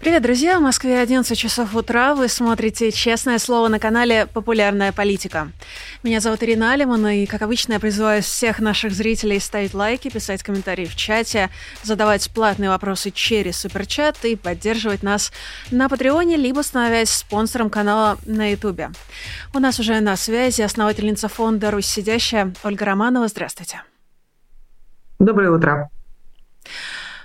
Привет, друзья! В Москве 11 часов утра. Вы смотрите «Честное слово» на канале «Популярная политика». Меня зовут Ирина Алимана, и, как обычно, я призываю всех наших зрителей ставить лайки, писать комментарии в чате, задавать платные вопросы через суперчат и поддерживать нас на Патреоне, либо становясь спонсором канала на Ютубе. У нас уже на связи основательница фонда «Русь сидящая» Ольга Романова. Здравствуйте. Доброе утро.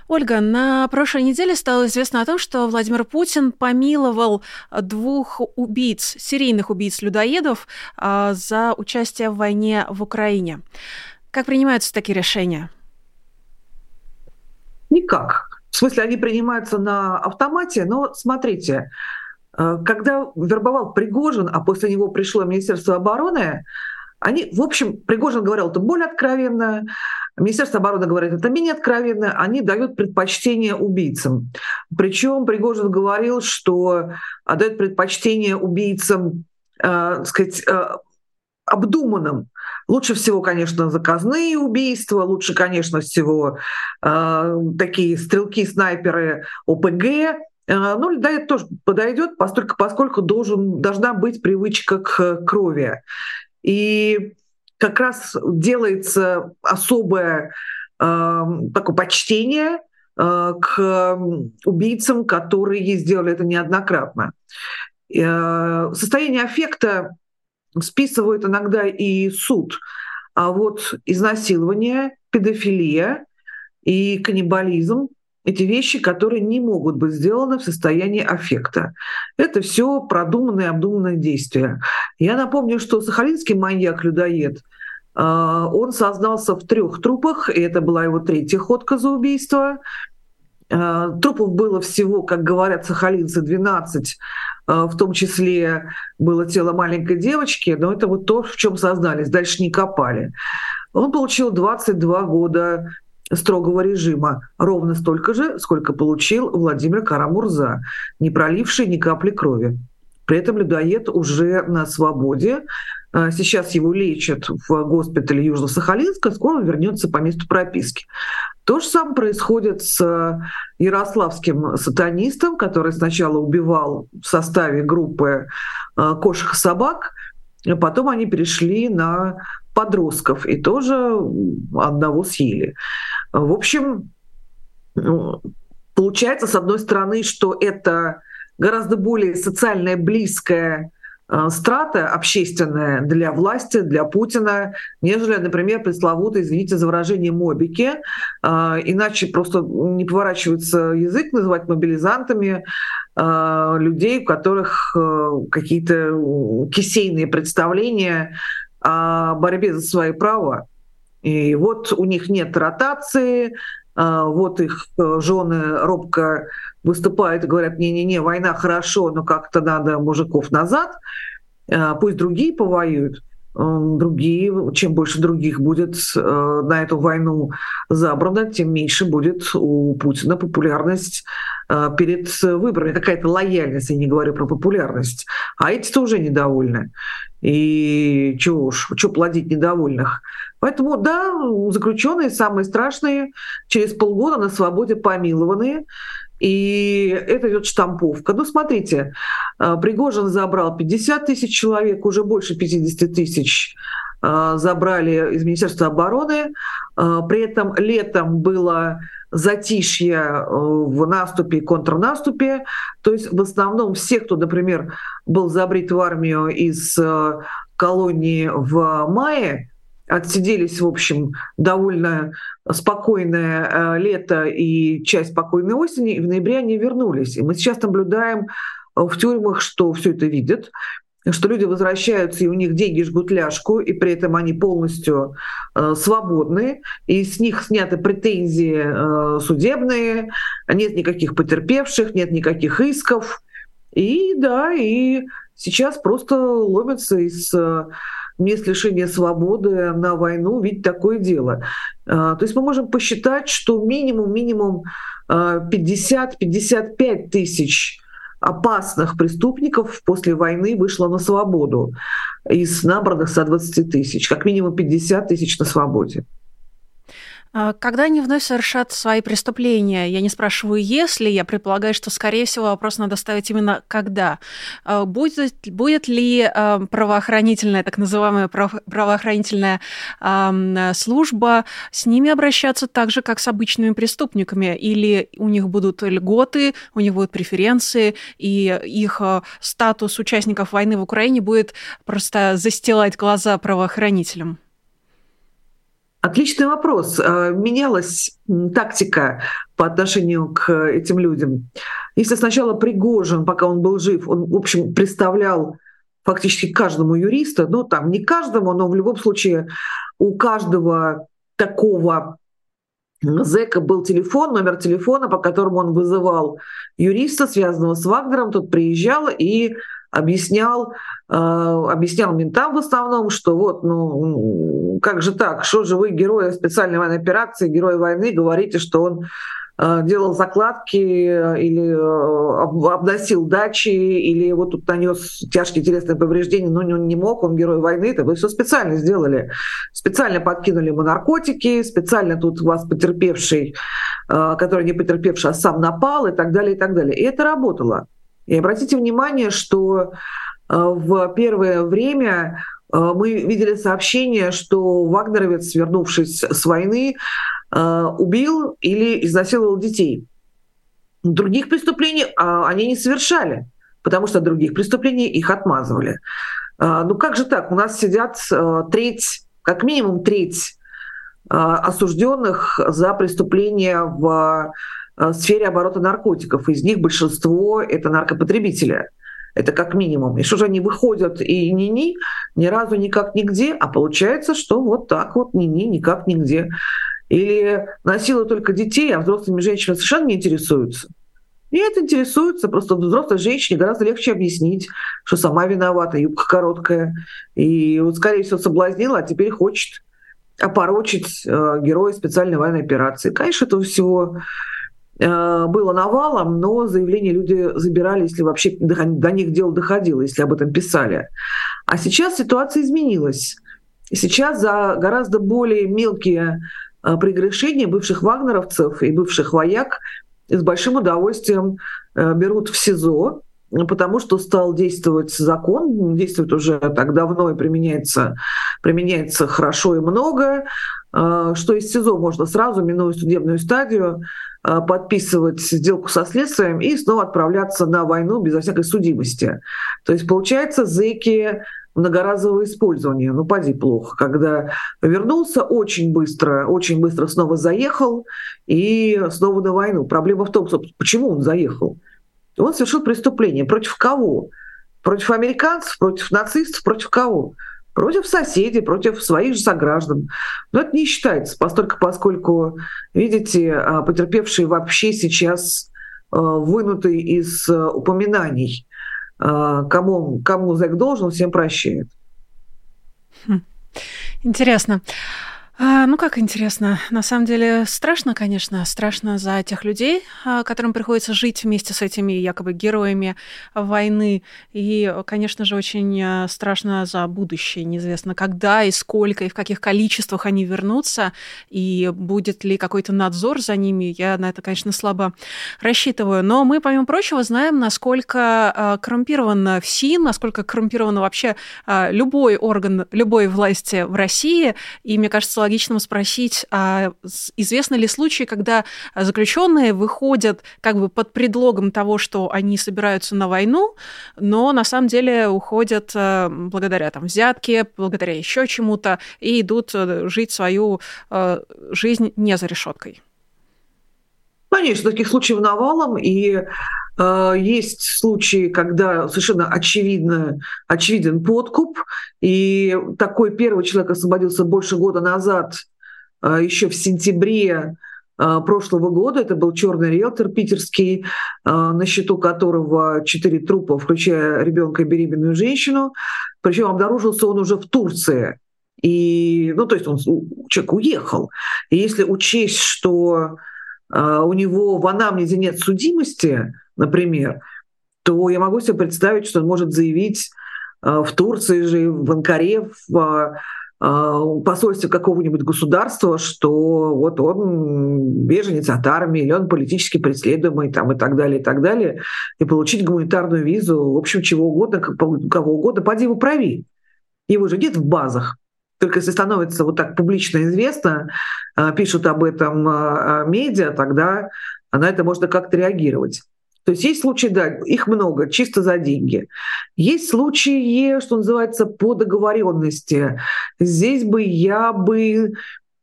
Ольга, на прошлой неделе стало известно о том, что Владимир Путин помиловал двух убийц, серийных убийц-людоедов а, за участие в войне в Украине. Как принимаются такие решения? Никак. В смысле, они принимаются на автомате, но смотрите, э, когда вербовал Пригожин, а после него пришло Министерство обороны, они, в общем, Пригожин говорил это более откровенно, Министерство обороны говорит это менее откровенно, они дают предпочтение убийцам. Причем Пригожин говорил, что отдает предпочтение убийцам, э, сказать, э, обдуманным. Лучше всего, конечно, заказные убийства, лучше, конечно, всего э, такие стрелки-снайперы ОПГ, э, ну, да, это тоже подойдет, поскольку, поскольку должен, должна быть привычка к крови. И как раз делается особое э, такое почтение э, к убийцам, которые сделали это неоднократно. Э, состояние аффекта списывают иногда и суд. А вот изнасилование, педофилия и каннибализм эти вещи, которые не могут быть сделаны в состоянии аффекта. Это все продуманные, обдуманные действия. Я напомню, что сахалинский маньяк-людоед а, он сознался в трех трупах, и это была его третья ходка за убийство. А, трупов было всего, как говорят сахалинцы, 12, а, в том числе было тело маленькой девочки, но это вот то, в чем сознались, дальше не копали. Он получил 22 года строгого режима, ровно столько же, сколько получил Владимир Карамурза, не проливший ни капли крови. При этом людоед уже на свободе. А, сейчас его лечат в госпитале Южно-Сахалинска, скоро он вернется по месту прописки. То же самое происходит с ярославским сатанистом, который сначала убивал в составе группы а, кошек и собак, а потом они перешли на подростков и тоже одного съели. В общем, ну, получается, с одной стороны, что это гораздо более социальная, близкая э, страта общественная для власти, для Путина, нежели, например, пресловутые, извините за выражение, мобики. Э, иначе просто не поворачивается язык называть мобилизантами людей, у которых какие-то кисейные представления о борьбе за свои права. И вот у них нет ротации, а, вот их э, жены робко выступают и говорят, не-не-не, война хорошо, но как-то надо мужиков назад, а, пусть другие повоюют другие, чем больше других будет э, на эту войну забрано, тем меньше будет у Путина популярность э, перед выборами. Какая-то лояльность, я не говорю про популярность. А эти-то уже недовольны. И чего уж, что плодить недовольных. Поэтому, да, заключенные самые страшные, через полгода на свободе помилованные. И это идет штамповка. Ну, смотрите, э, Пригожин забрал 50 тысяч человек, уже больше 50 тысяч э, забрали из Министерства обороны. Э, при этом летом было затишье в наступе и контрнаступе. То есть в основном все, кто, например, был забрит в армию из колонии в мае, отсиделись, в общем, довольно спокойное э, лето и часть спокойной осени, и в ноябре они вернулись. И мы сейчас наблюдаем э, в тюрьмах, что все это видят, что люди возвращаются, и у них деньги жгут ляжку, и при этом они полностью э, свободны, и с них сняты претензии э, судебные, нет никаких потерпевших, нет никаких исков. И да, и сейчас просто ломятся из э, мест лишения свободы на войну, ведь такое дело. А, то есть мы можем посчитать, что минимум, минимум 50-55 а, тысяч опасных преступников после войны вышло на свободу из набранных 120 тысяч, как минимум 50 тысяч на свободе. А, когда они вновь совершат свои преступления, я не спрашиваю, если, я предполагаю, что, скорее всего, вопрос надо ставить именно когда. А, будет, будет ли а, правоохранительная, так называемая правоохранительная служба с ними обращаться так же, как с обычными преступниками? Или у них будут льготы, у них будут преференции, и их статус участников войны в Украине будет просто застилать глаза правоохранителям? Отличный вопрос. Э, менялась тактика по отношению к этим людям. Если сначала Пригожин, пока он был жив, он, в общем, представлял фактически каждому юриста, ну там не каждому, но в любом случае у каждого такого зэка был телефон, номер телефона, по которому он вызывал юриста, связанного с Вагнером, тот приезжал и объяснял, э, объяснял ментам в основном, что вот, ну, как же так, что же вы, герои специальной военной операции, герой войны, говорите, что он э, делал закладки или э, обносил дачи, или вот тут нанес тяжкие телесные повреждения, но он не мог, он герой войны, это вы все специально сделали. Специально подкинули ему наркотики, специально тут у вас потерпевший, который не потерпевший, а сам напал и так далее, и так далее. И это работало. И обратите внимание, что э, в первое время э, мы видели сообщение, что вагнеровец, вернувшись с войны, э, убил или изнасиловал детей. Других преступлений они не совершали, потому что других преступлений их отмазывали. Ну как же так? У нас сидят треть, как минимум треть осужденных за преступления в в сфере оборота наркотиков. Из них большинство — это наркопотребители. Это как минимум. И что же они выходят и ни-ни, ни разу никак нигде, а получается, что вот так вот ни-ни, никак нигде. Или насилуют только детей, а взрослыми женщинами совершенно не интересуются. Нет, интересуются, просто взрослой женщине гораздо легче объяснить, что сама виновата, юбка короткая. И вот, скорее всего, соблазнила, а теперь хочет опорочить э, героя специальной военной операции. Конечно, этого всего Э, было навалом, но заявления люди забирали, если вообще до них дело доходило, если об этом писали. А сейчас ситуация изменилась. Сейчас за гораздо более мелкие э, прегрешения бывших вагнеровцев и бывших вояк с большим удовольствием э, берут в СИЗО, потому что стал действовать закон, действует уже так давно и применяется, применяется хорошо и много, что из СИЗО можно сразу, минуя судебную стадию, Э, подписывать сделку со следствием и снова отправляться на войну безо всякой судимости. То есть получается зэки многоразового использования. Ну, поди плохо, когда вернулся очень быстро, очень быстро снова заехал и снова на войну. Проблема в том, почему он заехал. Он совершил преступление. Против кого? Против американцев, против нацистов, против кого? Против соседей, против своих же сограждан. Но это не считается, поскольку, поскольку видите, а, потерпевшие вообще сейчас а, вынуты из а, упоминаний. Кому, кому зэк должен, всем прощает. Хм. Интересно. А, ну, как интересно. На самом деле страшно, конечно. Страшно за тех людей, а, которым приходится жить вместе с этими якобы героями войны. И, конечно же, очень а, страшно за будущее. Неизвестно, когда и сколько, и в каких количествах они вернутся, и будет ли какой-то надзор за ними. Я на это, конечно, слабо рассчитываю. Но мы, помимо прочего, знаем, насколько коррумпирован ФСИН, насколько коррумпирован вообще любой орган любой власти в России. И, мне кажется, логичным спросить, а известны ли случаи, когда заключенные выходят как бы под предлогом того, что они собираются на войну, но на самом деле уходят э, благодаря там взятке, благодаря еще чему-то и идут э, жить свою э, жизнь не за решеткой? Конечно, таких случаев навалом, и э, есть случаи, когда совершенно очевидно, очевиден подкуп, и такой первый человек освободился больше года назад, э, еще в сентябре э, прошлого года. Это был черный риэлтор питерский, э, на счету которого четыре трупа, включая ребенка и беременную женщину. Причем обнаружился он уже в Турции. И, ну, то есть он, человек уехал. И если учесть, что у него в анамнезе нет судимости, например, то я могу себе представить, что он может заявить в Турции же, в Анкаре, в посольстве какого-нибудь государства, что вот он беженец от армии, или он политически преследуемый там, и так далее, и так далее, и получить гуманитарную визу, в общем, чего угодно, кого угодно, поди его прави. Его же нет в базах. Только если становится вот так публично известно, пишут об этом медиа, тогда на это можно как-то реагировать. То есть есть случаи, да, их много, чисто за деньги. Есть случаи, что называется, по договоренности. Здесь бы я бы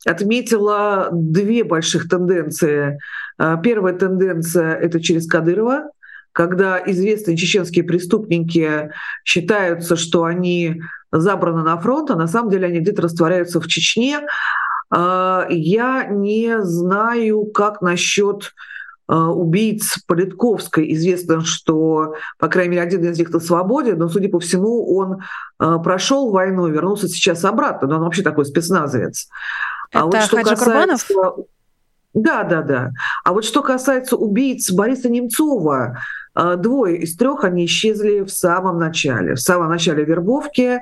отметила две больших тенденции. Первая тенденция — это через Кадырова, когда известные чеченские преступники считаются, что они забраны на фронт, а на самом деле они где-то растворяются в Чечне. А, я не знаю, как насчет а, убийц Политковской. Известно, что, по крайней мере, один из них на свободе, но, судя по всему, он а, прошел войну вернулся сейчас обратно. Но он вообще такой спецназовец. А Это а вот что Хаджи касается... Курбанов? Да, да, да. А вот что касается убийц Бориса Немцова, двое из трех они исчезли в самом начале, в самом начале вербовки,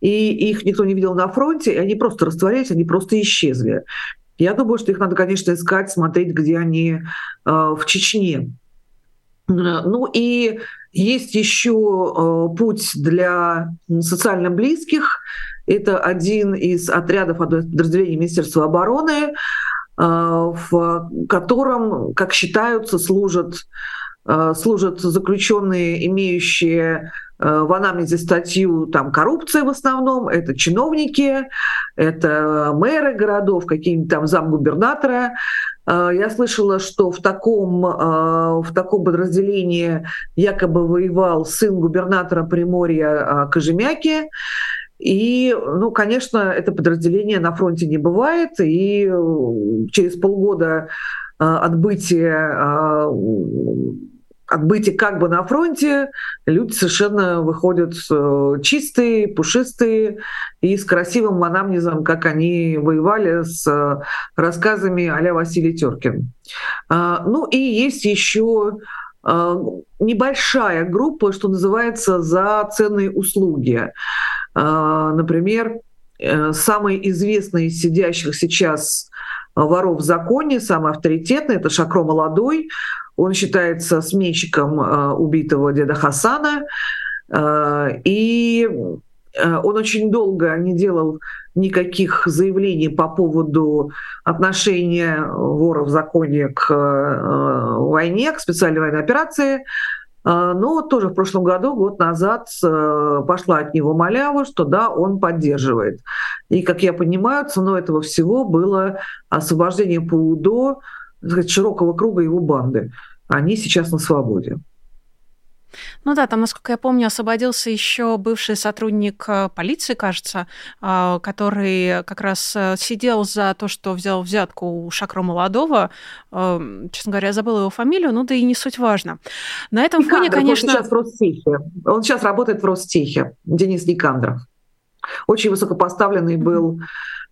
и их никто не видел на фронте, и они просто растворились, они просто исчезли. Я думаю, что их надо, конечно, искать, смотреть, где они э, в Чечне. Ну и есть еще э, путь для социально близких. Это один из отрядов подразделений Министерства обороны, э, в котором, как считаются, служат служат заключенные, имеющие в анамнезе статью там коррупция в основном, это чиновники, это мэры городов, какие-нибудь там замгубернатора. А, я слышала, что в таком, в таком подразделении якобы воевал сын губернатора Приморья Кожемяки. И, ну, конечно, это подразделение на фронте не бывает, и через полгода отбытия отбытие как бы на фронте, люди совершенно выходят э, чистые, пушистые и с красивым анамнезом, как они воевали с э, рассказами а Василий Теркин. А, ну и есть еще э, небольшая группа, что называется, за ценные услуги. А, например, самый известный из сидящих сейчас воров в законе, самый авторитетный, это Шакро Молодой. Он считается сменщиком э, убитого деда Хасана. Э, и э, он очень долго не делал никаких заявлений по поводу отношения вора в законе к войне, к специальной военной операции. Но тоже в прошлом году, год назад, пошла от него малява, что да, он поддерживает. И, как я понимаю, ценой этого всего было освобождение по УДО сказать, широкого круга его банды. Они сейчас на свободе. Ну да, там, насколько я помню, освободился еще бывший сотрудник э, полиции, кажется, э, который как раз э, сидел за то, что взял взятку у Шакро Молодого. Честно говоря, я забыла его фамилию, ну да и не суть важно. На этом Никандров, фоне, конечно... Он сейчас в Ростехе. Он сейчас работает в Ростехе. Денис Никандров. Очень высокопоставленный был,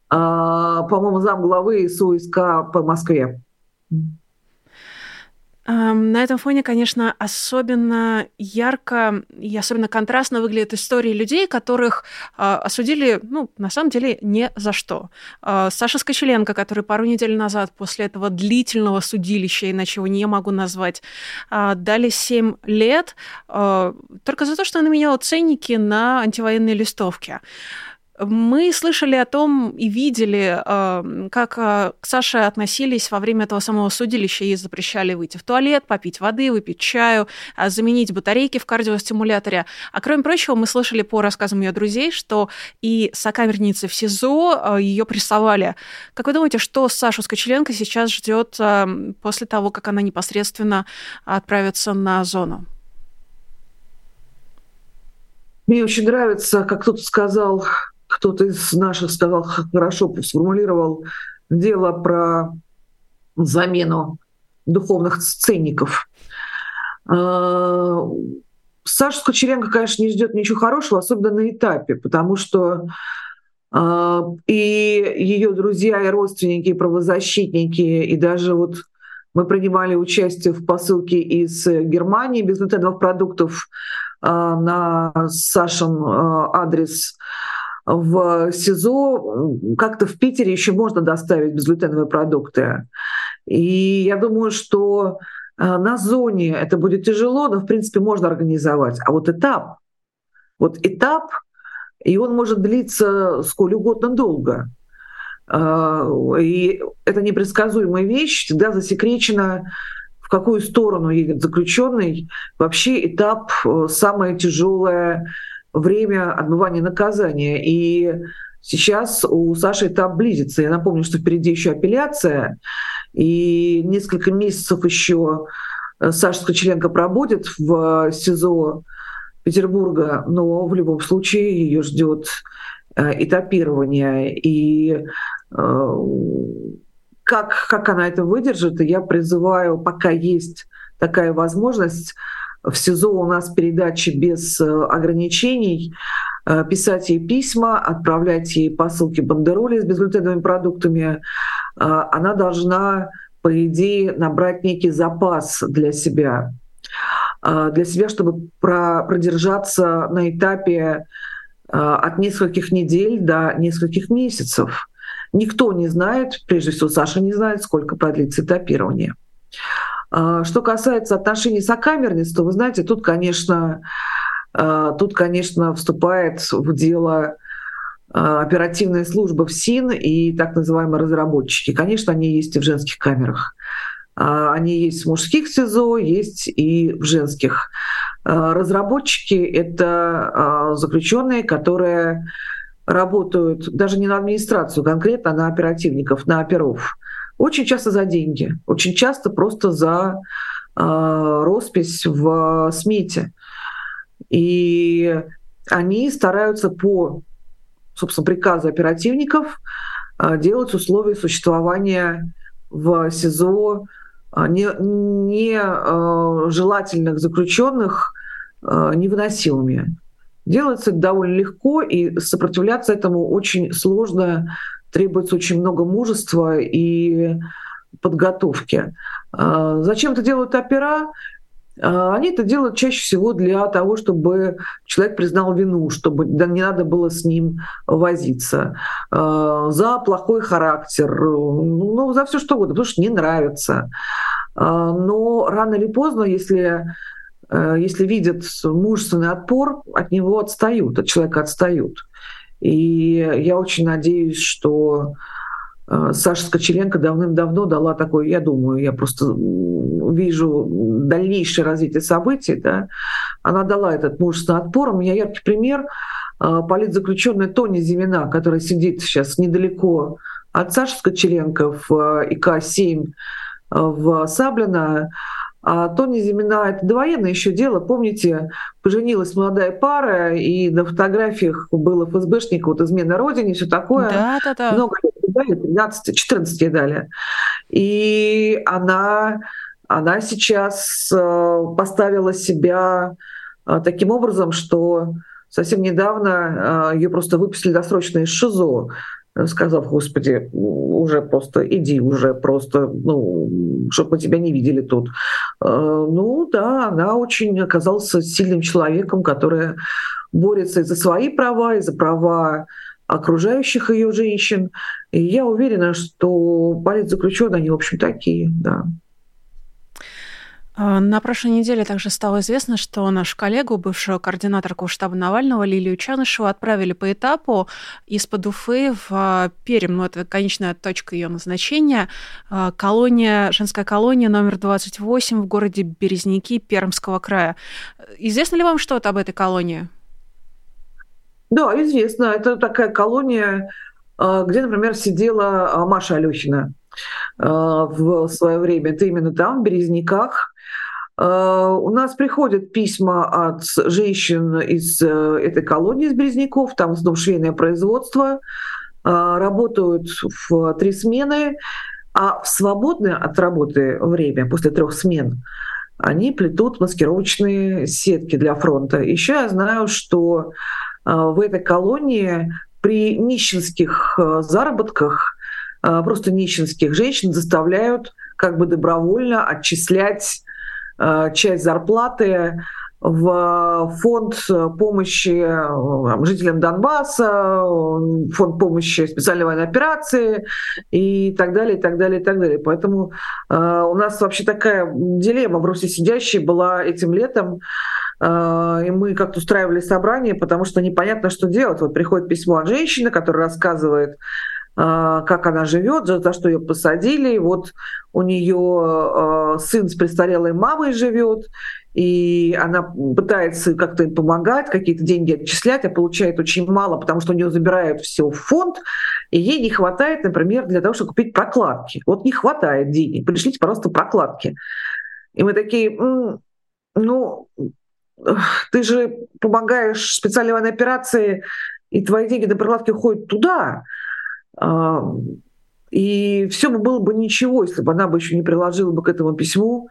по-моему, зам главы СУСК по Москве. На этом фоне, конечно, особенно ярко и особенно контрастно выглядят истории людей, которых э, осудили, ну, на самом деле, не за что. Э, Саша Скочеленко, который пару недель назад после этого длительного судилища, иначе его не могу назвать, э, дали 7 лет э, только за то, что он менял ценники на антивоенные листовки. Мы слышали о том и видели, эм, как э, к Саше относились во время этого самого судилища. Ей запрещали выйти в туалет, попить воды, выпить чаю, а, заменить батарейки в кардиостимуляторе. А кроме прочего, мы слышали по рассказам ее друзей, что и сокамерницы в СИЗО э, ее прессовали. Как вы думаете, что Сашу Скочеленко сейчас ждет эм, после того, как она непосредственно отправится на зону? Мне очень нравится, как кто-то сказал, кто-то из наших сказал, хорошо сформулировал дело про замену духовных ценников. А, Саша Скочеренко, конечно, не ждет ничего хорошего, особенно на этапе, потому что а, и ее друзья, и родственники, и правозащитники, и даже вот Мы принимали участие в посылке из Германии безглютеновых продуктов на Сашин адрес в СИЗО как-то в Питере еще можно доставить безглютеновые продукты. И я думаю, что на зоне это будет тяжело, но в принципе можно организовать. А вот этап, вот этап, и он может длиться сколь угодно долго. А, и это непредсказуемая вещь, всегда засекречена, в какую сторону едет заключенный. Вообще этап э, самое тяжелое время отбывания наказания. И сейчас у Саши этап близится. Я напомню, что впереди еще апелляция, и несколько месяцев еще э, Саша Скочеленко пробудет в СИЗО Петербурга, но в любом случае ее ждет э, этапирование. И э, как, как она это выдержит, я призываю, пока есть такая возможность, в СИЗО у нас передачи без э, ограничений, писать ей письма, отправлять ей посылки бандероли с безглютеновыми продуктами. Она должна, по идее, набрать некий запас для себя. Для себя, чтобы продержаться на этапе от нескольких недель до нескольких месяцев. Никто не знает, прежде всего Саша не знает, сколько продлится этапирование. А, что касается отношений с сокамерницей, вы знаете, тут, конечно, тут, конечно, вступает в дело оперативная служба в СИН и так называемые разработчики. Конечно, они есть и в женских камерах. А, они есть в мужских СИЗО, есть и в женских. А, разработчики — это а, заключенные, которые работают даже не на администрацию конкретно, а на оперативников, на оперов. Очень часто за деньги, очень часто просто за роспись в смете. И они стараются по, собственно, приказу оперативников делать условия существования в СИЗО а, не, желательных заключенных а, невыносимыми. Делается это довольно легко, и сопротивляться этому очень сложно, требуется очень много мужества и подготовки. Зачем это делают опера? А, они это делают чаще всего для того, чтобы человек признал вину, чтобы не надо было с ним возиться. А, за плохой характер, ну, за все что угодно, потому что не нравится. А, но рано или поздно, если, если видят мужественный отпор, от него отстают, от человека отстают. И я очень надеюсь, что Э, Саша Скочеленко давным-давно дала такой, я думаю, я просто вижу дальнейшее развитие событий, да, она дала этот мужественный отпор. У меня яркий пример э, политзаключенная Тони Зимина, которая сидит сейчас недалеко от Саши Скочеленко в э, ИК-7 в Саблино. А Тони Зимина — это довоенное еще дело. Помните, поженилась молодая пара, и на фотографиях был ФСБшник, вот измена родине, все такое. Да, да, да. Много лет дали, 13, 14 дали. И она, она сейчас э, поставила себя э, таким образом, что совсем недавно э, ее просто выпустили досрочно из ШИЗО сказав, господи, уже просто иди уже просто, ну, чтобы мы тебя не видели тут. Э, ну да, она очень оказалась сильным человеком, который борется и за свои права, и за права окружающих ее женщин. И я уверена, что политзаключенные, они, в общем, такие, да. А, на прошлой неделе также стало известно, что нашу коллегу, бывшего координаторку штаба Навального Лилию Чанышеву отправили по этапу из-под Уфы в а, Пермь, ну это конечная точка ее назначения, а, колония, женская колония номер 28 в городе Березники Пермского края. Известно ли вам что-то об этой колонии? Да, известно. Это такая колония, где, например, сидела Маша Алехина в свое время. Это именно там, в Березняках. Э, у нас приходят письма от женщин из э, этой колонии, из Березняков, там основном швейное производство, э, работают в три смены, а в свободное от работы время, после трех смен, они плетут маскировочные сетки для фронта. Еще я знаю, что в этой колонии при нищенских заработках, просто нищенских женщин заставляют как бы добровольно отчислять часть зарплаты в фонд помощи жителям Донбасса, фонд помощи специальной военной операции и так далее, и так далее, и так далее. Поэтому э, у нас вообще такая дилемма в Руси сидящей была этим летом, э, и мы как-то устраивали собрание, потому что непонятно, что делать. Вот приходит письмо от женщины, которая рассказывает, как она живет, за, что ее посадили. Вот у нее сын с престарелой мамой живет, и она пытается как-то им помогать, какие-то деньги отчислять, а получает очень мало, потому что у нее забирают все в фонд, и ей не хватает, например, для того, чтобы купить прокладки. Вот не хватает денег, пришлите, пожалуйста, прокладки. И мы такие, ну, ты же помогаешь специальной операции, и твои деньги на прокладки уходят туда. И все бы было бы ничего, если бы она бы еще не приложила бы к этому письму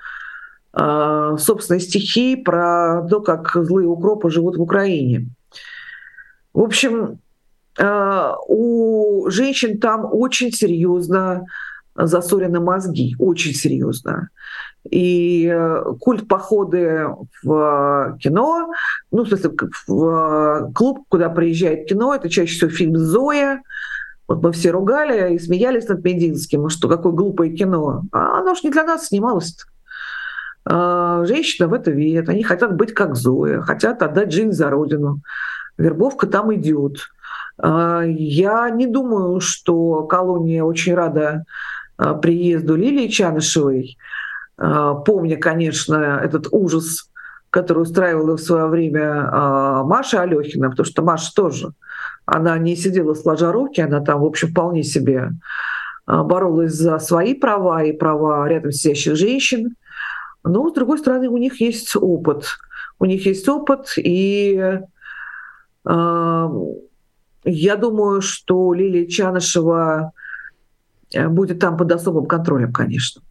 а, собственной стихи про то, как злые укропы живут в Украине. В общем, а, у женщин там очень серьезно засорены мозги, очень серьезно. И э, культ походы в кино, ну, в смысле, в клуб, куда приезжает кино, это чаще всего фильм «Зоя», вот мы все ругали и смеялись над Мединским, что какое глупое кино. А оно же не для нас снималось. -то. А, женщина в это верит. Они хотят быть как Зоя, хотят отдать жизнь за родину. Вербовка там идет. А, я не думаю, что колония очень рада а, приезду Лилии Чанышевой, помня, конечно, этот ужас, который устраивала в свое время Маша Алехина, потому что Маша тоже, она не сидела сложа руки, она там, в общем, вполне себе боролась за свои права и права рядом сидящих женщин. Но, с другой стороны, у них есть опыт. У них есть опыт, и э, я думаю, что Лилия Чанышева э, будет там под особым контролем, конечно.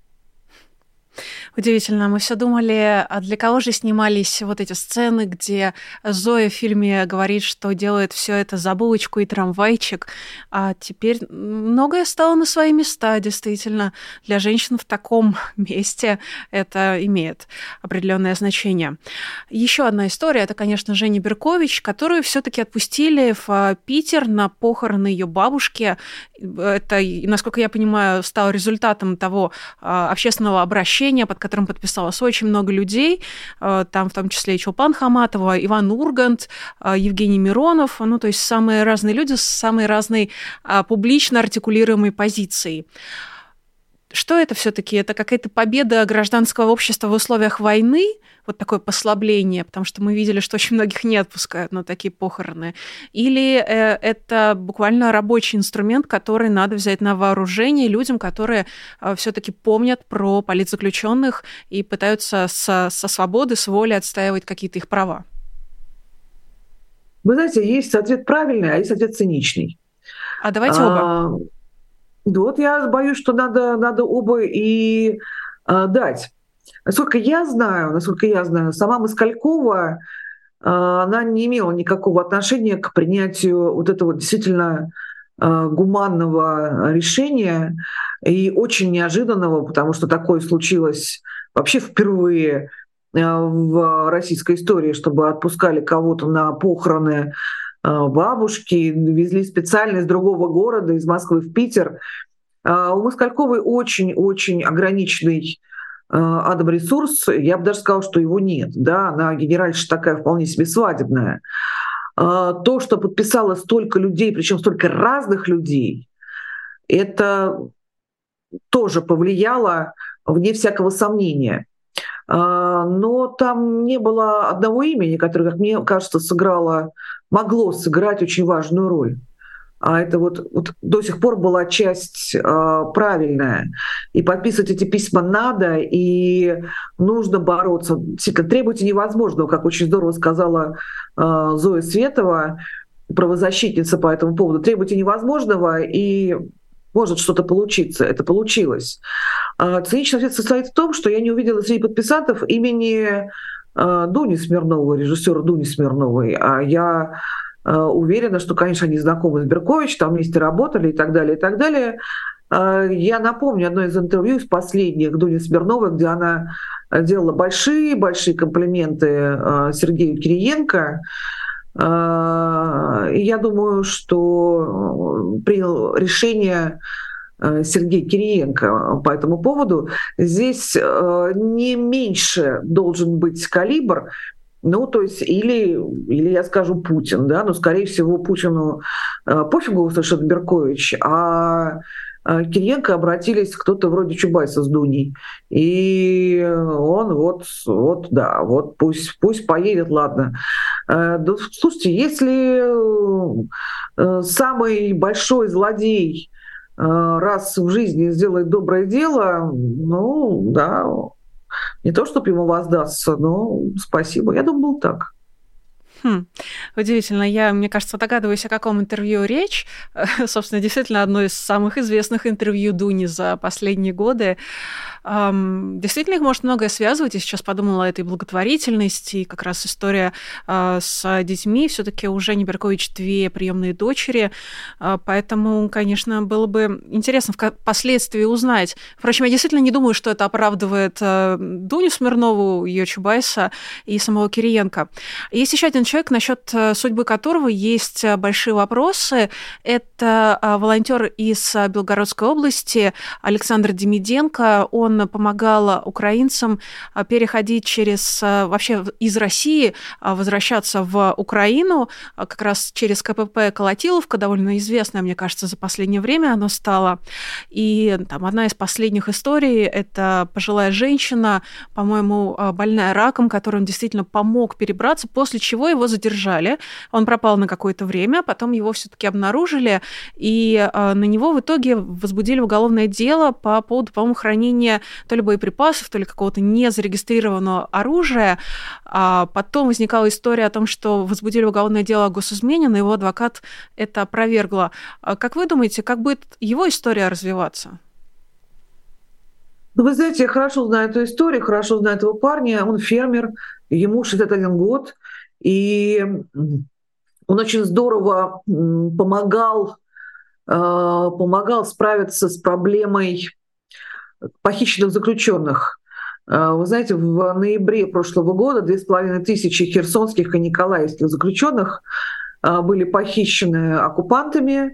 Удивительно. Мы все думали, а для кого же снимались вот эти сцены, где Зоя в фильме говорит, что делает все это за булочку и трамвайчик. А теперь многое стало на свои места, действительно. Для женщин в таком месте это имеет определенное значение. Еще одна история это, конечно, Женя Беркович, которую все-таки отпустили в Питер на похороны ее бабушки. Это, насколько я понимаю, стало результатом того а, общественного обращения, под которым подписалось очень много людей, э, там в том числе и Чулпан Хаматова, Иван Ургант, э, Евгений Миронов, ну, то есть самые разные люди с самой разной а, публично артикулируемой позицией. Что это все-таки? Это какая-то победа гражданского общества в условиях войны, вот такое послабление, потому что мы видели, что очень многих не отпускают на такие похороны. Или э, это буквально рабочий инструмент, который надо взять на вооружение людям, которые э, все-таки помнят про политзаключенных и пытаются со, со свободы, с воли отстаивать какие-то их права. Вы знаете, есть ответ правильный, а есть ответ циничный. А давайте оба. Вот я боюсь, что надо, надо оба и а, дать. Насколько я знаю, насколько я знаю, сама Москалькова, а, она не имела никакого отношения к принятию вот этого действительно а, гуманного решения и очень неожиданного, потому что такое случилось вообще впервые в российской истории, чтобы отпускали кого-то на похороны бабушки, везли специально из другого города, из Москвы в Питер. У Москальковой очень-очень ограниченный Адам-ресурс, я бы даже сказала, что его нет. Да? Она генеральша такая вполне себе свадебная. А, то, что подписало столько людей, причем столько разных людей, это тоже повлияло, вне всякого сомнения. А, но там не было одного имени, которое, как мне кажется, сыграло, могло сыграть очень важную роль а это вот, вот до сих пор была часть э, правильная. И подписывать эти письма надо, и нужно бороться. Действительно, требуйте невозможного, как очень здорово сказала э, Зоя Светова, правозащитница по этому поводу. Требуйте невозможного, и может что-то получиться. Это получилось. А циничный ответ состоит в том, что я не увидела среди подписантов имени э, Дуни Смирновой, режиссера Дуни Смирновой, а я Э, уверена, что, конечно, они знакомы с Беркович, там вместе работали и так далее, и так далее. Я напомню одно из интервью из последних Дуни Смирновой, где она делала большие-большие комплименты Сергею Кириенко. Я думаю, что принял решение Сергей Кириенко по этому поводу. Здесь не меньше должен быть калибр, ну, то есть, или, или я скажу Путин, да, но, скорее всего, Путину э, пофигу совершенно Беркович, а э, Кириенко обратились кто-то вроде Чубайса с Дуней. И он вот, вот да, вот пусть, пусть поедет, ладно. Э, да, слушайте, если э, самый большой злодей э, раз в жизни сделает доброе дело, ну да, не то, чтобы ему воздастся, но спасибо. Я думаю, был так. Хм, удивительно. Я, мне кажется, догадываюсь, о каком интервью речь. Собственно, действительно, одно из самых известных интервью Дуни за последние годы. Действительно, их может многое связывать. Я сейчас подумала о этой благотворительности, и как раз история а, с детьми. все таки уже не Беркович две приемные дочери, а, поэтому, конечно, было бы интересно впоследствии узнать. Впрочем, я действительно не думаю, что это оправдывает а, Дуню Смирнову, ее Чубайса и самого Кириенко. Есть еще один человек, насчет судьбы которого есть большие вопросы. Это волонтер из Белгородской области Александр Демиденко. Он помогал украинцам переходить через вообще из России возвращаться в Украину, как раз через КПП Колотиловка, довольно известная, мне кажется, за последнее время оно стало. И там одна из последних историй – это пожилая женщина, по-моему, больная раком, которой он действительно помог перебраться, после чего его задержали. Он пропал на какое-то время, потом его все-таки обнаружили, и на него в итоге возбудили уголовное дело по поводу, по-моему, хранения то ли боеприпасов, то ли какого-то незарегистрированного оружия. А потом возникала история о том, что возбудили уголовное дело о госизмене, но его адвокат это опровергла. А как вы думаете, как будет его история развиваться? Ну, вы знаете, я хорошо знаю эту историю, хорошо знаю этого парня. Он фермер, ему 61 год, и он очень здорово помогал, э, помогал справиться с проблемой похищенных заключенных. А, вы знаете, в ноябре прошлого года две с половиной тысячи херсонских и николаевских заключенных а, были похищены оккупантами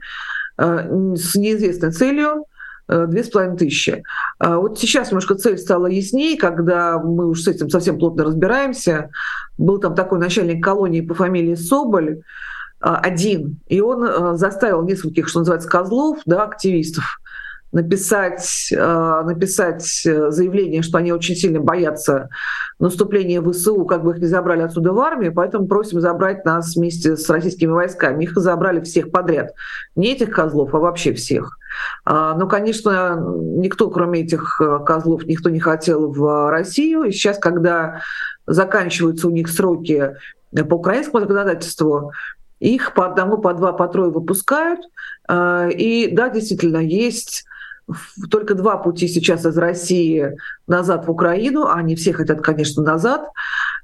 а, с неизвестной целью две с половиной тысячи. Вот сейчас немножко цель стала яснее, когда мы уже с этим совсем плотно разбираемся. Был там такой начальник колонии по фамилии Соболь, один, и он заставил нескольких, что называется, козлов, да, активистов, написать, э, написать э, заявление, что они очень сильно боятся наступления ВСУ, как бы их не забрали отсюда в армию, поэтому просим забрать нас вместе с российскими войсками. Их забрали всех подряд. Не этих козлов, а вообще всех. А, но, конечно, никто, кроме этих э, козлов, никто не хотел в Россию. И сейчас, когда заканчиваются у них сроки по украинскому законодательству, их по одному, по два, по трое выпускают. И да, действительно, есть только два пути сейчас из России назад в Украину, они все хотят, конечно, назад.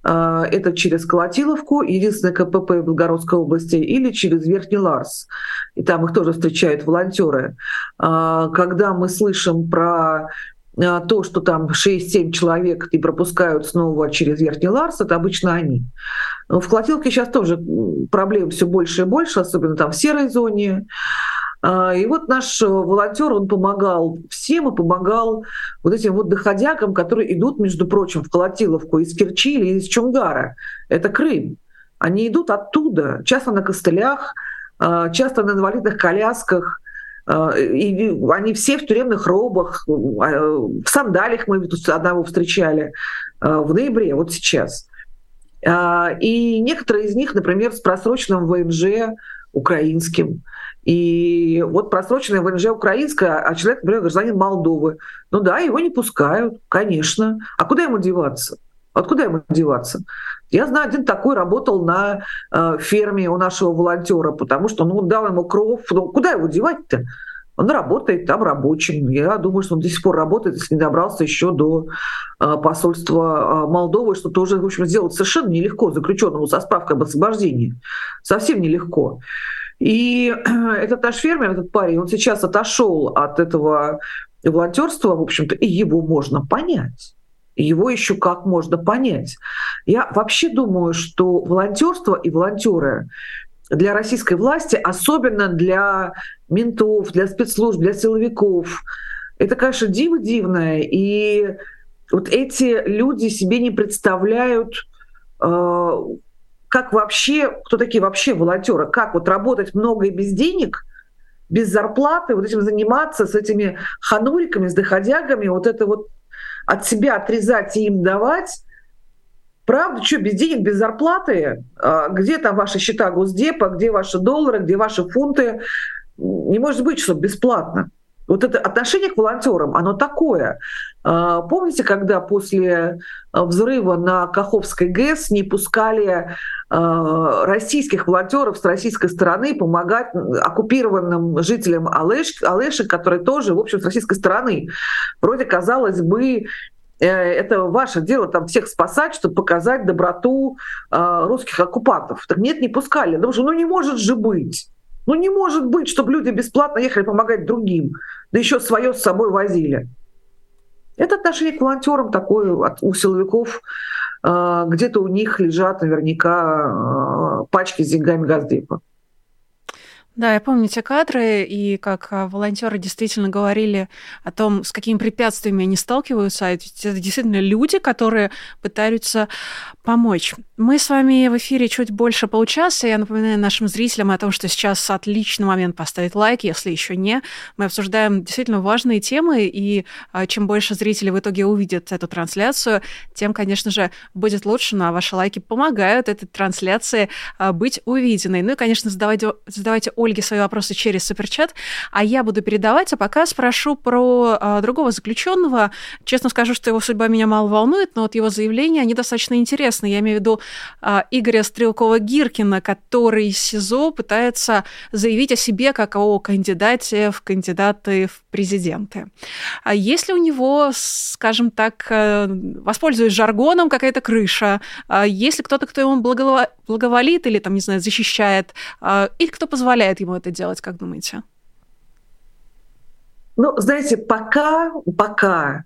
А, это через Колотиловку, единственное КПП в Белгородской области, или через Верхний Ларс. И там их тоже встречают волонтеры. А, когда мы слышим про а, то, что там 6-7 человек и пропускают снова через Верхний Ларс, это обычно они. В Колотиловке сейчас тоже проблем все больше и больше, особенно там в серой зоне. А, и вот наш э, волонтер, он помогал всем и помогал вот этим вот доходягам, которые идут, между прочим, в Колотиловку из Керчи или из Чунгара. Это Крым. Они идут оттуда, часто на костылях, а, часто на инвалидных колясках, а, и они все в тюремных робах, в сандалиях мы тут одного встречали в ноябре, вот сейчас. И некоторые из них, например, с просроченным ВНЖ украинским. И вот просроченная ВНЖ украинская, а человек, например, гражданин Молдовы. Ну да, его не пускают, конечно. А куда ему деваться? Откуда ему деваться? Я знаю, один такой работал на э, ферме у нашего волонтера, потому что ну, он дал ему кров. Ну, куда его девать-то? Он работает там рабочим. Я думаю, что он до сих пор работает, если не добрался еще до э, посольства э, Молдовы, что тоже, в общем, сделать совершенно нелегко заключенному со справкой об освобождении. Совсем нелегко. И этот наш фермер, этот парень, он сейчас отошел от этого волонтерства, в общем-то, и его можно понять. Его еще как можно понять. Я вообще думаю, что волонтерство и волонтеры для российской власти, особенно для ментов, для спецслужб, для силовиков, это, конечно, диво дивное. И вот эти люди себе не представляют, э, как вообще, кто такие вообще волонтеры, как вот работать много и без денег, без зарплаты, вот этим заниматься с этими хануриками, с доходягами, вот это вот от себя отрезать и им давать. Правда, что, без денег, без зарплаты? А где там ваши счета Госдепа, где ваши доллары, где ваши фунты? Не может быть, что бесплатно. Вот это отношение к волонтерам, оно такое. А, помните, когда после а, взрыва на Каховской ГЭС не пускали российских волонтеров с российской стороны помогать оккупированным жителям Алеш, Алешек, которые тоже, в общем, с российской стороны. Вроде, казалось бы, э, это ваше дело там всех спасать, чтобы показать доброту русских оккупантов. Так нет, не пускали. Потому что ну не может же быть. Ну не может быть, чтобы люди бесплатно ехали помогать другим, да еще свое с собой возили. Это отношение к волонтерам такое у силовиков. А, где-то у них лежат наверняка а, пачки с деньгами Газдепа. Да, я помню те кадры, и как а, волонтеры действительно говорили о том, с какими препятствиями они сталкиваются. Это действительно люди, которые пытаются помочь. Мы с вами в эфире чуть больше получаса. Я напоминаю нашим зрителям о том, что сейчас отличный момент поставить лайк, если еще не. Мы обсуждаем действительно важные темы, и а, чем больше зрителей в итоге увидят эту трансляцию, тем, конечно же, будет лучше. Ну а ваши лайки помогают этой трансляции а, быть увиденной. Ну и, конечно, задавайте, задавайте Ольге свои вопросы через суперчат, а я буду передавать, а пока спрошу про а, другого заключенного. Честно скажу, что его судьба меня мало волнует, но вот его заявления, они достаточно интересны. Я имею в виду а, Игоря Стрелкова-Гиркина, который из СИЗО пытается заявить о себе как о кандидате в кандидаты в президенты. А если у него, скажем так, э, воспользуясь жаргоном, какая-то крыша, а если кто-то, кто ему благоволит или, там, не знаю, защищает, а, или кто позволяет ему это делать, как думаете? Ну, знаете, пока, пока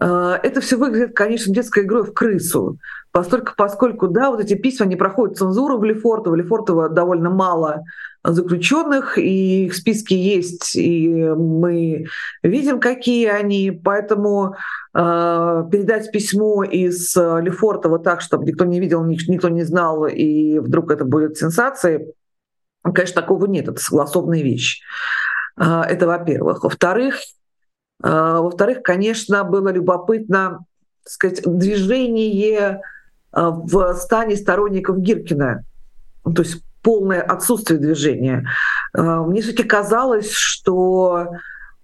э, это все выглядит, конечно, детской игрой в крысу. Поскольку, поскольку, да, вот эти письма не проходят цензуру в Лефортово, Лефортово довольно мало заключенных, и их списки есть, и мы видим, какие они, поэтому э, передать письмо из Лефортова так, чтобы никто не видел, никто не знал, и вдруг это будет сенсацией, конечно, такого нет, это согласованная вещь. Э, это во-первых. Во-вторых, э, во-вторых, конечно, было любопытно, так сказать, движение Э, в стане сторонников Гиркина. То есть полное отсутствие движения. Мне все-таки казалось, что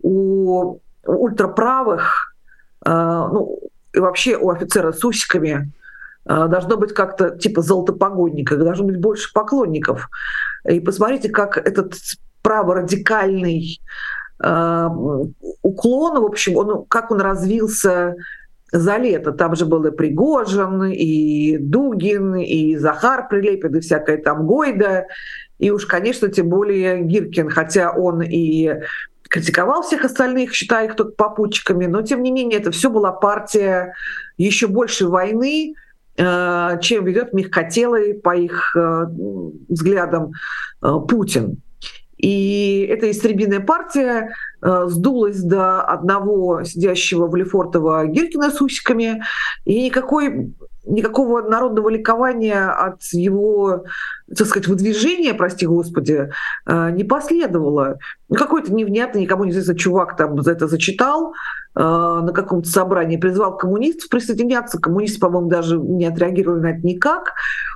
у ультраправых, ну, и вообще у офицера с усиками должно быть как-то типа золотопогодника, должно быть больше поклонников. И посмотрите, как этот праворадикальный уклон, в общем, он, как он развился за лето. Там же был и Пригожин, и Дугин, и Захар Прилепин, и всякая там Гойда. И уж, конечно, тем более Гиркин, хотя он и критиковал всех остальных, считая их только попутчиками, но тем не менее это все была партия еще большей войны, э, чем ведет мягкотелый, по их э, взглядам, э, Путин. И эта истребиная партия э, сдулась до одного сидящего в Лефортово Гиркина с усиками, и никакой никакого народного ликования от его, так сказать, выдвижения, прости господи, э, не последовало. Ну, какой-то невнятный, никому не известный чувак там за это зачитал э, на каком-то собрании, призвал коммунистов присоединяться. Коммунисты, по-моему, даже не отреагировали на это никак.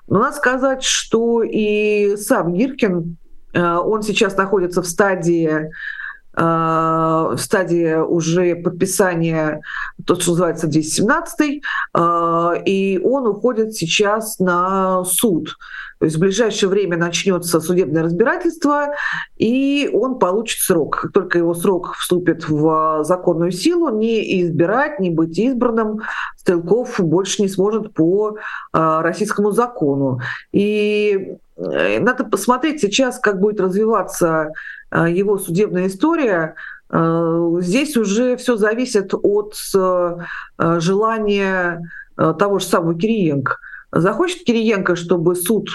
Но надо сказать, что и сам Гиркин Э, он сейчас находится в стадии э, в стадии уже подписания, то, что называется 217, э, и он уходит сейчас на суд. То есть в ближайшее время начнется судебное разбирательство, и он получит срок. Как только его срок вступит в законную силу, не избирать, не быть избранным Стрелков больше не сможет по а, российскому закону. И э, надо посмотреть сейчас, как будет развиваться а, его судебная история. А, здесь уже все зависит от желания того же самого Кириенко. Захочет Кириенко, чтобы суд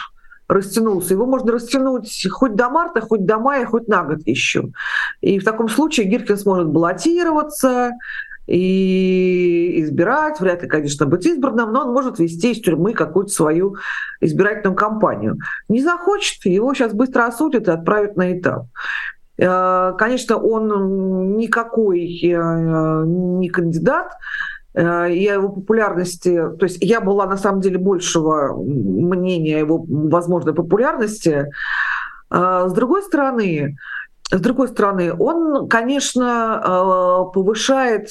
растянулся. Его можно растянуть хоть до марта, хоть до мая, хоть на год еще. И в таком случае Гиркин сможет баллотироваться и избирать, вряд ли, конечно, быть избранным, но он может вести из тюрьмы какую-то свою избирательную кампанию. Не захочет, его сейчас быстро осудят и отправят на этап. Э, конечно, он никакой э, не кандидат, Э, я его популярности, то есть я была на самом деле большего мнения его возможной популярности. А с другой стороны, с другой стороны, он, конечно, э, повышает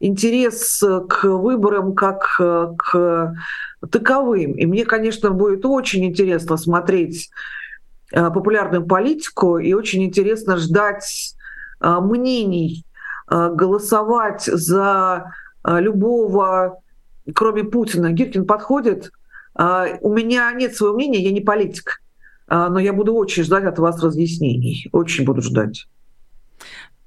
интерес к выборам как к таковым. И мне, конечно, будет очень интересно смотреть э, популярную политику и очень интересно ждать мнений, голосовать за любого, кроме Путина, Гиркин подходит. А, у меня нет своего мнения, я не политик, а, но я буду очень ждать от вас разъяснений. Очень буду ждать.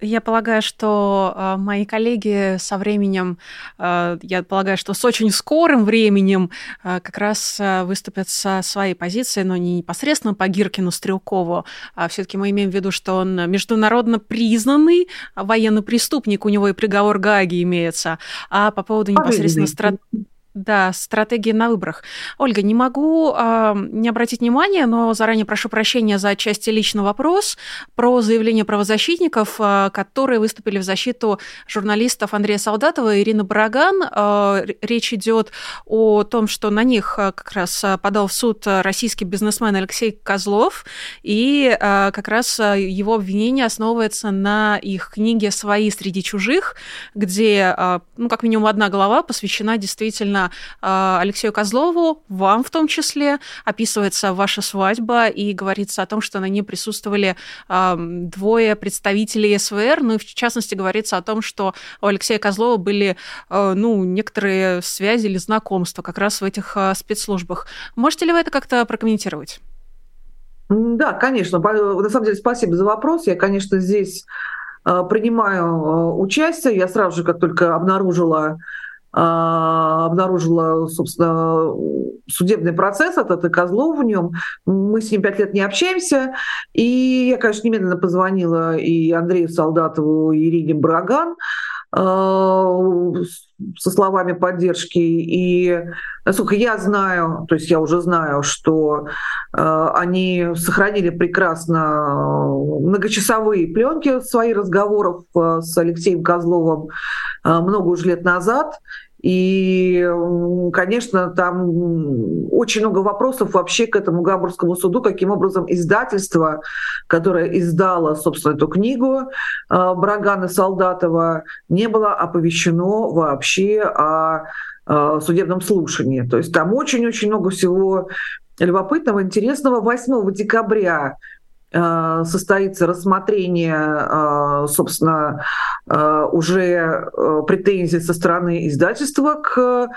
Я полагаю, что э, мои коллеги со временем, э, я полагаю, что с очень скорым временем э, как раз э, выступят со своей позицией, но не непосредственно по Гиркину Стрелкову. А все-таки мы имеем в виду, что он международно признанный военный преступник, у него и приговор Гаги имеется. А по поводу непосредственно страт да, стратегии на выборах. Ольга, не могу э, не обратить внимания, но заранее прошу прощения за отчасти личный вопрос про заявление правозащитников, э, которые выступили в защиту журналистов Андрея Солдатова и Ирины Бараган. Э, речь идет о том, что на них как раз подал в суд российский бизнесмен Алексей Козлов, и э, как раз его обвинение основывается на их книге «Свои среди чужих», где, э, ну, как минимум, одна глава посвящена действительно а, Алексею Козлову, вам в том числе, описывается ваша свадьба и говорится о том, что на ней присутствовали а, двое представителей СВР, ну и в частности говорится о том, что у Алексея Козлова были а, ну, некоторые связи или знакомства как раз в этих спецслужбах. Можете ли вы это как-то прокомментировать? Да, конечно. На самом деле, спасибо за вопрос. Я, конечно, здесь принимаю участие. Я сразу же, как только обнаружила обнаружила, собственно, судебный процесс этот и Козлов в нем. Мы с ним пять лет не общаемся. И я, конечно, немедленно позвонила и Андрею Солдатову, и Ирине Браган а, со словами поддержки. И насколько я знаю, то есть я уже знаю, что э, они сохранили прекрасно многочасовые пленки своих разговоров с Алексеем Козловым много уже лет назад. И, конечно, там очень много вопросов вообще к этому Гамбургскому суду, каким образом издательство, которое издало, собственно, эту книгу а, Брагана Солдатова, не было оповещено вообще о а, судебном слушании. То есть там очень-очень много всего любопытного, интересного. 8 декабря Э, состоится рассмотрение, э, собственно, э, уже претензий со стороны издательства к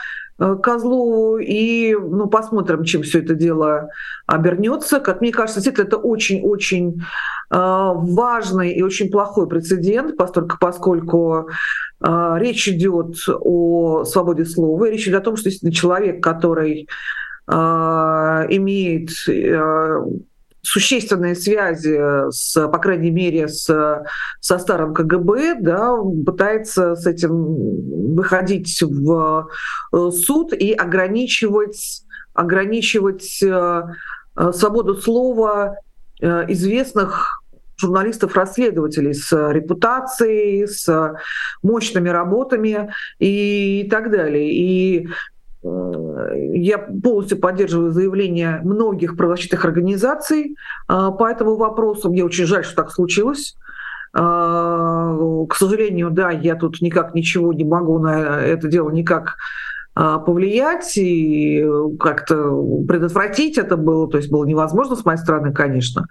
Козлову, и ну, посмотрим, чем все это дело обернется. Как мне кажется, действительно, это очень-очень важный и очень плохой прецедент, поскольку, поскольку речь идет о свободе слова, речь идет о том, что если человек, который имеет существенные связи, с, по крайней мере, с, со старым КГБ, да, пытается с этим выходить в э, суд и ограничивать, ограничивать э, э, свободу слова известных журналистов-расследователей с репутацией, с мощными работами и так далее. И я полностью поддерживаю заявление многих правозащитных организаций а, по этому вопросу. Мне очень жаль, что так случилось. А, к сожалению, да, я тут никак ничего не могу на это дело никак повлиять и как-то предотвратить это было, то есть было невозможно с моей стороны, конечно.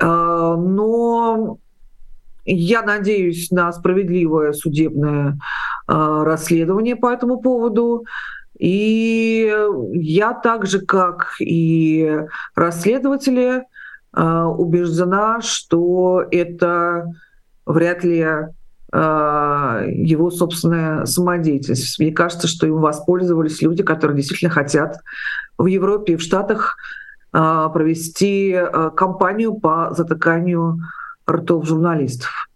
Но я надеюсь на справедливое судебное расследование по этому поводу. И я так же, как и расследователи, убеждена, что это вряд ли а, его собственная самодеятельность. Мне кажется, что им воспользовались люди, которые действительно хотят в Европе и в Штатах провести кампанию по затыканию ртов журналистов.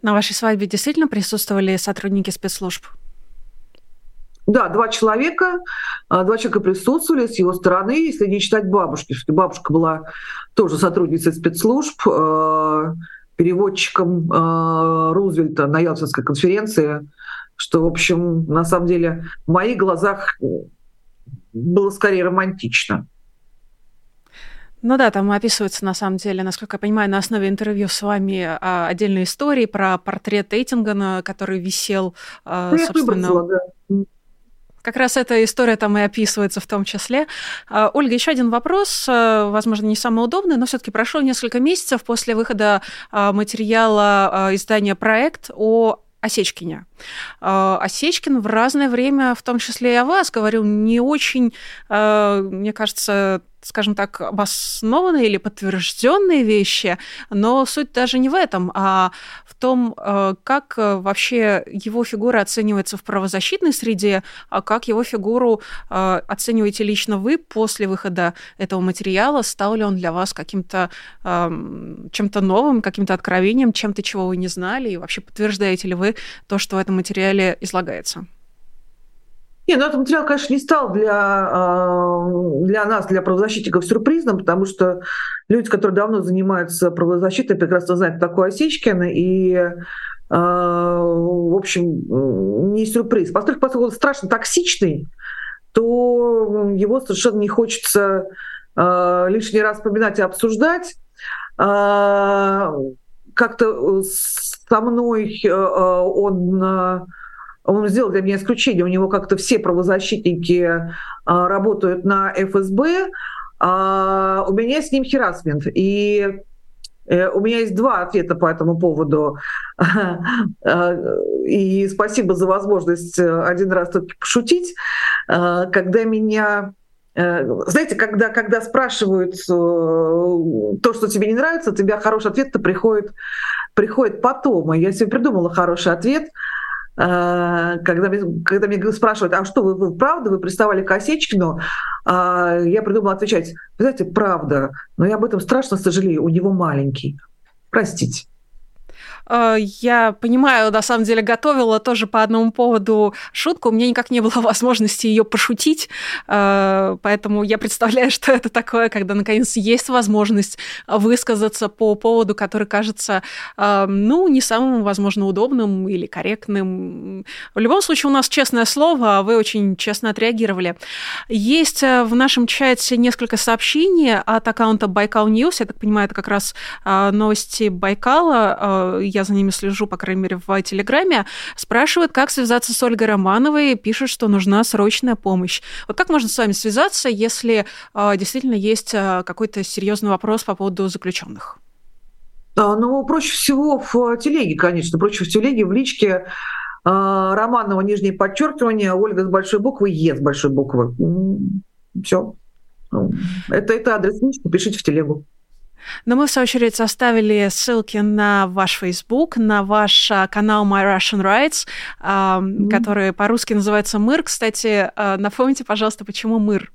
На вашей свадьбе действительно присутствовали сотрудники спецслужб? Да, два человека, два человека присутствовали с его стороны, если не считать бабушки. Бабушка была тоже сотрудницей спецслужб, переводчиком э, Рузвельта на Ялтинской конференции, что, в общем, на самом деле в моих глазах было скорее романтично. Ну да, там описывается, на самом деле, насколько я понимаю, на основе интервью с вами а, отдельные истории про портрет Эйтингена, который висел, а, ну, собственно... Выбросила, да. Как раз эта история там и описывается в том числе. А, Ольга, еще один вопрос, а, возможно, не самый удобный, но все-таки прошло несколько месяцев после выхода а, материала издания «Проект» о Осечкине. Осечкин в разное время, в том числе и о вас, говорил не очень, мне кажется, скажем так, обоснованные или подтвержденные вещи, но суть даже не в этом, а в том, э, как э, вообще его фигура оценивается в правозащитной среде, а как его фигуру э, оцениваете лично вы после выхода этого материала, стал ли он для вас каким-то эм, чем-то новым, каким-то откровением, чем-то, чего вы не знали, и вообще подтверждаете ли вы то, что в этом материале излагается? Не, ну этот материал, конечно, не стал для, а, для нас, для правозащитников, сюрпризом, потому что люди, которые давно занимаются правозащитой, прекрасно знают, кто такой Осечкин, и а, в общем, не сюрприз. Поскольку, поскольку он страшно токсичный, то его совершенно не хочется а, лишний раз вспоминать и обсуждать. Как-то со мной он он сделал для меня исключение. У него как-то все правозащитники а, работают на ФСБ, а у меня с ним херасмент. И э, у меня есть два ответа по этому поводу. И спасибо за возможность э, один раз таки пошутить. А, когда меня э, знаете, когда, когда спрашивают то, что тебе не нравится, у тебя хороший ответ-то приходит, приходит потом. И я себе придумала хороший ответ – когда, когда меня спрашивают, а что, вы, вы правда, вы приставали к Осечкину? А, я придумала отвечать, вы знаете, правда, но я об этом страшно сожалею, у него маленький. Простите. Э, я понимаю, на самом деле готовила тоже по одному поводу шутку. У меня никак не было возможности ее пошутить, э, поэтому я представляю, что это такое, когда наконец есть возможность высказаться по поводу, который кажется, э, ну, не самым, возможно, удобным или корректным. В любом случае, у нас честное слово, а вы очень честно отреагировали. Есть в нашем чате несколько сообщений от аккаунта Байкал News. Я так понимаю, это как раз новости Байкала я за ними слежу, по крайней мере, в Телеграме, спрашивают, как связаться с Ольгой Романовой, пишут, что нужна срочная помощь. Вот как можно с вами связаться, если э, действительно есть э, какой-то серьезный вопрос по поводу заключенных? Да, ну, проще всего в телеге, конечно, проще в телеге, в личке э, Романова нижнее подчеркивание, Ольга с большой буквы, Е с большой буквы. Все. Это, это адрес лички, пишите в телегу. Но мы, в свою очередь, оставили ссылки на ваш Facebook, на ваш а, канал My Russian Rights, mm-hmm. который по-русски называется «Мыр». Кстати, а, напомните, пожалуйста, почему «Мыр»?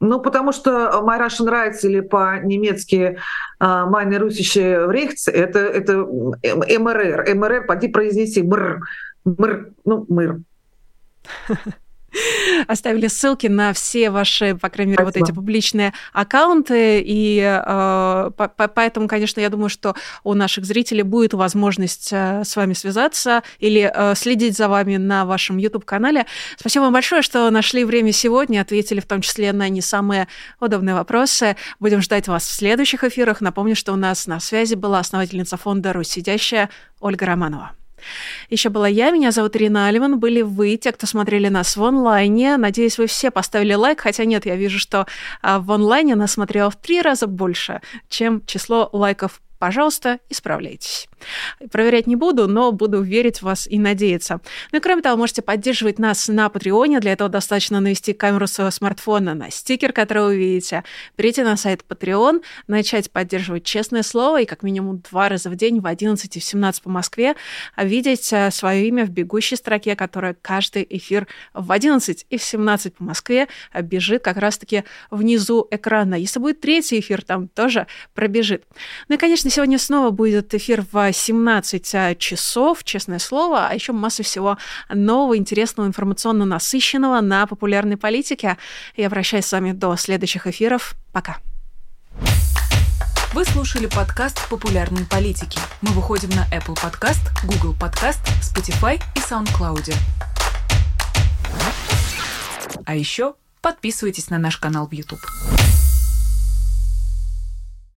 Ну, потому что My Russian Rights или по-немецки Meine Russische Rechts это, это МРР. МРР, поди произнеси мр. Мр, ну, мыр. оставили ссылки на все ваши, по крайней мере, Спасибо. вот эти публичные аккаунты. И э, по, поэтому, конечно, я думаю, что у наших зрителей будет возможность э, с вами связаться или э, следить за вами на вашем YouTube-канале. Спасибо вам большое, что нашли время сегодня, ответили в том числе на не самые удобные вопросы. Будем ждать вас в следующих эфирах. Напомню, что у нас на связи была основательница фонда «Русь сидящая» Ольга Романова. Еще была я, меня зовут Ирина Алиман, были вы, те, кто смотрели нас в онлайне. Надеюсь, вы все поставили лайк, хотя нет, я вижу, что а, в онлайне нас смотрело в три раза больше, чем число лайков пожалуйста, исправляйтесь. Проверять не буду, но буду верить в вас и надеяться. Ну и кроме того, можете поддерживать нас на Патреоне. Для этого достаточно навести камеру своего смартфона на стикер, который вы видите, перейти на сайт Patreon, начать поддерживать честное слово и как минимум два раза в день в 11 и в 17 по Москве видеть э, свое имя в бегущей строке, которая каждый эфир в 11 и в 17 по Москве бежит как раз-таки внизу экрана. Если будет третий эфир, там тоже пробежит. Ну и, конечно, сегодня снова будет эфир в 17 а, часов, честное слово, а еще масса всего нового, интересного, информационно насыщенного на популярной политике. Я прощаюсь с вами до следующих эфиров. Пока. Вы слушали подкаст «Популярные политики». Мы выходим на Apple Podcast, Google Podcast, Spotify и SoundCloud. А еще подписывайтесь на наш канал в YouTube.